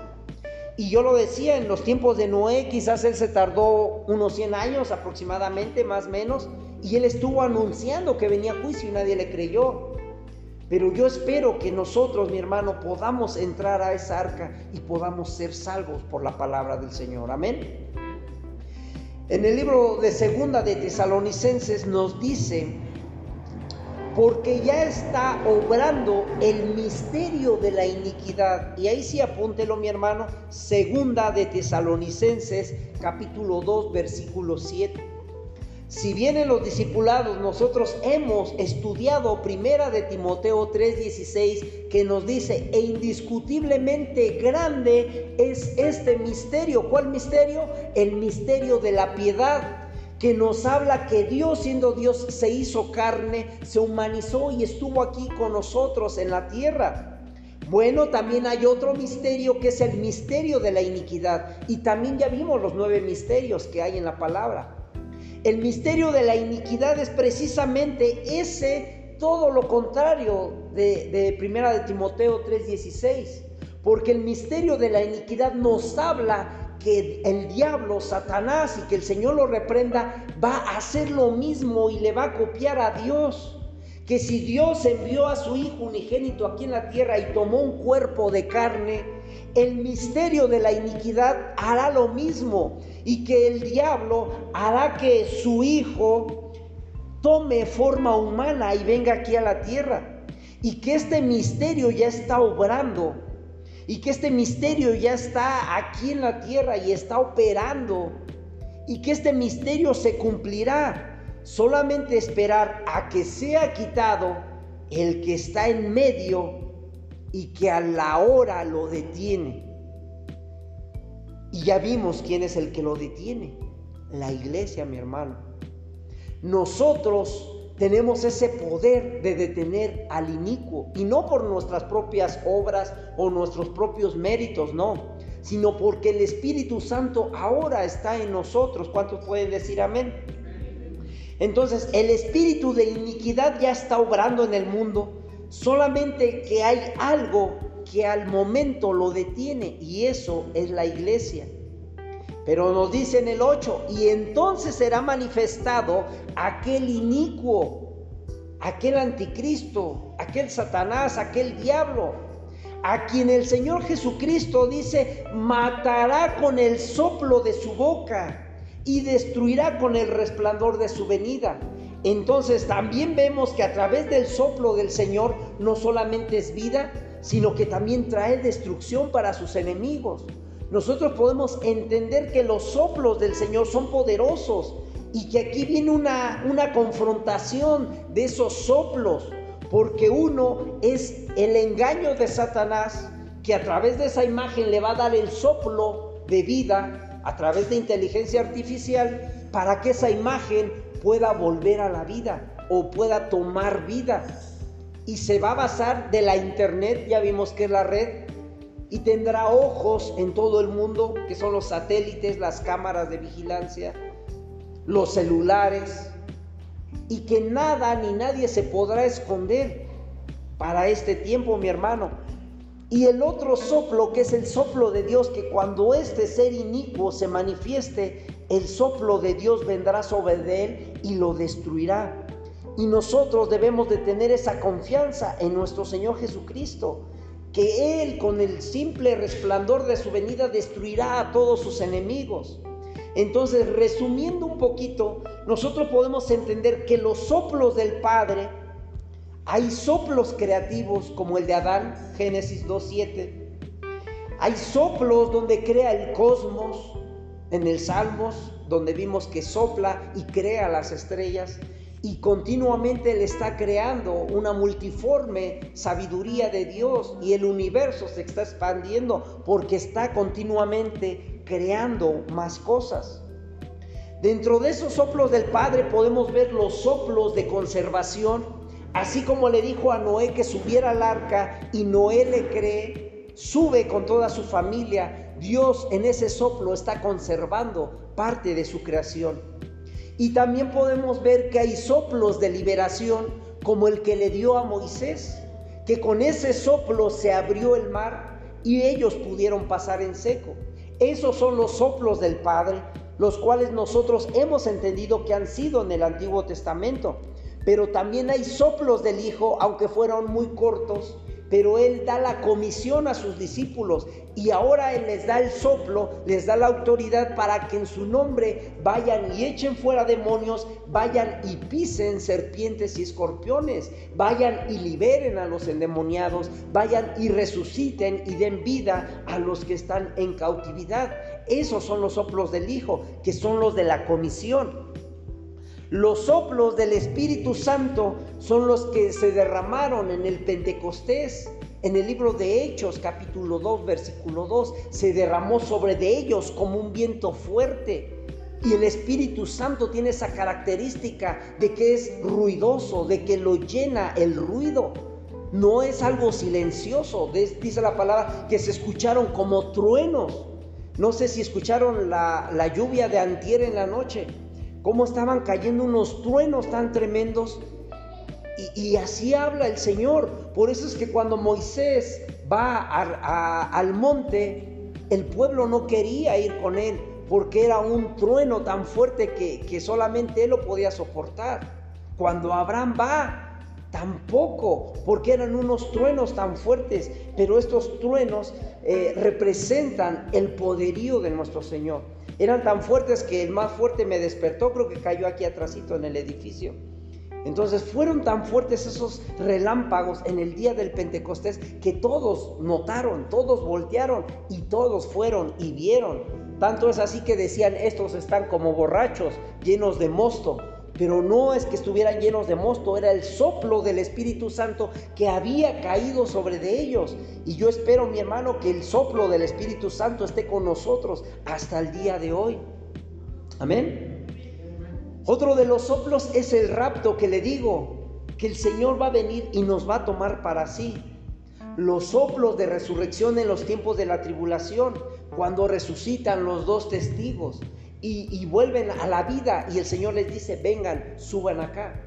Y yo lo decía, en los tiempos de Noé, quizás él se tardó unos 100 años aproximadamente, más o menos, y él estuvo anunciando que venía juicio y nadie le creyó. Pero yo espero que nosotros, mi hermano, podamos entrar a esa arca y podamos ser salvos por la palabra del Señor. Amén. En el libro de Segunda de Tesalonicenses nos dice, porque ya está obrando el misterio de la iniquidad. Y ahí sí apúntelo, mi hermano, segunda de Tesalonicenses, capítulo 2, versículo 7. Si bien en los discipulados nosotros hemos estudiado primera de Timoteo 3:16 que nos dice, e indiscutiblemente grande es este misterio. ¿Cuál misterio? El misterio de la piedad que nos habla que Dios siendo Dios se hizo carne, se humanizó y estuvo aquí con nosotros en la tierra. Bueno, también hay otro misterio que es el misterio de la iniquidad. Y también ya vimos los nueve misterios que hay en la palabra. El misterio de la iniquidad es precisamente ese, todo lo contrario de, de Primera de Timoteo 3:16. Porque el misterio de la iniquidad nos habla que el diablo, Satanás, y que el Señor lo reprenda, va a hacer lo mismo y le va a copiar a Dios. Que si Dios envió a su Hijo unigénito aquí en la tierra y tomó un cuerpo de carne, el misterio de la iniquidad hará lo mismo y que el diablo hará que su Hijo tome forma humana y venga aquí a la tierra. Y que este misterio ya está obrando y que este misterio ya está aquí en la tierra y está operando y que este misterio se cumplirá. Solamente esperar a que sea quitado el que está en medio y que a la hora lo detiene. Y ya vimos quién es el que lo detiene. La iglesia, mi hermano. Nosotros tenemos ese poder de detener al inicuo y no por nuestras propias obras o nuestros propios méritos, no, sino porque el Espíritu Santo ahora está en nosotros. ¿Cuántos pueden decir amén? Entonces, el espíritu de iniquidad ya está obrando en el mundo, solamente que hay algo que al momento lo detiene y eso es la iglesia. Pero nos dice en el 8, y entonces será manifestado aquel inicuo, aquel anticristo, aquel Satanás, aquel diablo, a quien el Señor Jesucristo dice, matará con el soplo de su boca y destruirá con el resplandor de su venida. Entonces también vemos que a través del soplo del Señor no solamente es vida, sino que también trae destrucción para sus enemigos. Nosotros podemos entender que los soplos del Señor son poderosos y que aquí viene una, una confrontación de esos soplos, porque uno es el engaño de Satanás, que a través de esa imagen le va a dar el soplo de vida a través de inteligencia artificial para que esa imagen pueda volver a la vida o pueda tomar vida. Y se va a basar de la internet, ya vimos que es la red, y tendrá ojos en todo el mundo, que son los satélites, las cámaras de vigilancia, los celulares, y que nada ni nadie se podrá esconder para este tiempo, mi hermano. Y el otro soplo, que es el soplo de Dios, que cuando este ser inicuo se manifieste, el soplo de Dios vendrá sobre él y lo destruirá. Y nosotros debemos de tener esa confianza en nuestro Señor Jesucristo que Él con el simple resplandor de su venida destruirá a todos sus enemigos. Entonces, resumiendo un poquito, nosotros podemos entender que los soplos del Padre, hay soplos creativos como el de Adán, Génesis 2.7. Hay soplos donde crea el cosmos, en el Salmos, donde vimos que sopla y crea las estrellas y continuamente Él está creando una multiforme sabiduría de Dios y el universo se está expandiendo porque está continuamente creando más cosas. Dentro de esos soplos del Padre podemos ver los soplos de conservación, así como le dijo a Noé que subiera al arca y Noé le cree, sube con toda su familia. Dios en ese soplo está conservando parte de su creación. Y también podemos ver que hay soplos de liberación como el que le dio a Moisés, que con ese soplo se abrió el mar y ellos pudieron pasar en seco. Esos son los soplos del Padre, los cuales nosotros hemos entendido que han sido en el Antiguo Testamento. Pero también hay soplos del Hijo, aunque fueron muy cortos, pero Él da la comisión a sus discípulos y ahora Él les da el soplo, les da la autoridad para que en su nombre vayan y echen fuera demonios, vayan y pisen serpientes y escorpiones, vayan y liberen a los endemoniados, vayan y resuciten y den vida a los que están en cautividad. Esos son los soplos del Hijo, que son los de la comisión. Los soplos del Espíritu Santo son los que se derramaron en el Pentecostés. En el libro de Hechos, capítulo 2, versículo 2, se derramó sobre de ellos como un viento fuerte. Y el Espíritu Santo tiene esa característica de que es ruidoso, de que lo llena el ruido. No es algo silencioso, dice la palabra, que se escucharon como truenos. No sé si escucharon la, la lluvia de antier en la noche cómo estaban cayendo unos truenos tan tremendos. Y, así habla el Señor. Por eso es que cuando Moisés va al monte, el pueblo no quería ir con él, porque era un trueno tan fuerte que, solamente él lo podía soportar. Cuando Abraham va, tampoco, porque eran unos truenos tan fuertes, pero estos truenos eh, representan el poderío de nuestro Señor. Eran tan fuertes que el más fuerte me despertó, creo que cayó aquí atrásito en el edificio. Entonces fueron tan fuertes esos relámpagos en el día del Pentecostés que todos notaron, todos voltearon y todos fueron y vieron. Tanto es así que decían, estos están como borrachos, llenos de mosto pero no es que estuvieran llenos de mosto, era el soplo del Espíritu Santo que había caído sobre de ellos. Y yo espero, mi hermano, que el soplo del Espíritu Santo esté con nosotros hasta el día de hoy. Amén. Otro de los soplos es el rapto que le digo, que el Señor va a venir y nos va a tomar para sí. Los soplos de resurrección en los tiempos de la tribulación, cuando resucitan los dos testigos y, vuelven a la vida y el Señor les dice, vengan, suban acá.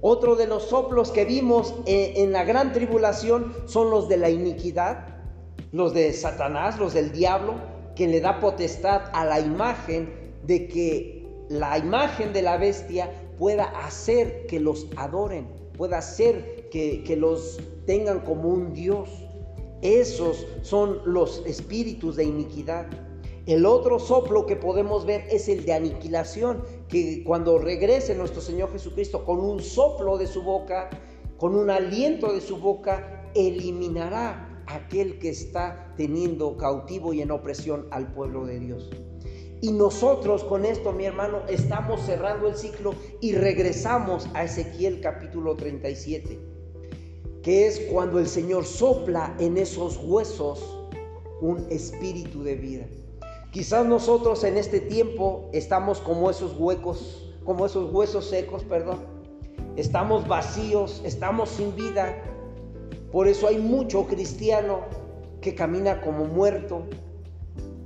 Otro de los soplos que vimos en, en, la gran tribulación son los de la iniquidad, los de Satanás, los del diablo, que le da potestad a la imagen de que la imagen de la bestia pueda hacer que los adoren, pueda hacer que los tengan como un Dios. Esos son los espíritus de iniquidad. El otro soplo que podemos ver es el de aniquilación, que cuando regrese nuestro Señor Jesucristo con un soplo de su boca, con un aliento de su boca, eliminará aquel que está teniendo cautivo y en opresión al pueblo de Dios. Y nosotros con esto, mi hermano, estamos cerrando el ciclo y regresamos a Ezequiel capítulo 37, que es cuando el Señor sopla en esos huesos un espíritu de vida. Quizás nosotros en este tiempo estamos como esos huecos, como esos huesos secos, perdón. Estamos vacíos, estamos sin vida. Por eso hay mucho cristiano que camina como muerto,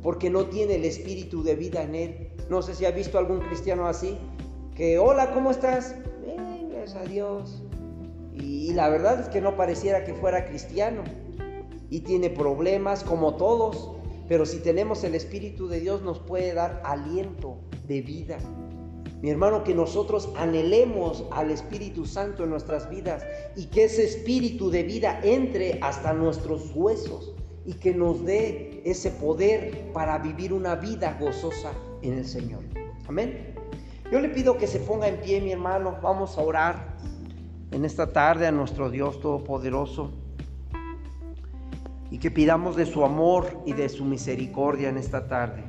porque no tiene el espíritu de vida en él. No sé si ha visto algún cristiano así, que hola, ¿cómo estás? Gracias a Dios. Y la verdad es que no pareciera que fuera cristiano. Y tiene problemas como todos. Pero si tenemos el Espíritu de Dios nos puede dar aliento de vida. Mi hermano, que nosotros anhelemos al Espíritu Santo en nuestras vidas y que ese Espíritu de vida entre hasta nuestros huesos y que nos dé ese poder para vivir una vida gozosa en el Señor. Amén. Yo le pido que se ponga en pie, mi hermano. Vamos a orar en esta tarde a nuestro Dios Todopoderoso y que pidamos de su amor y de su misericordia en esta tarde.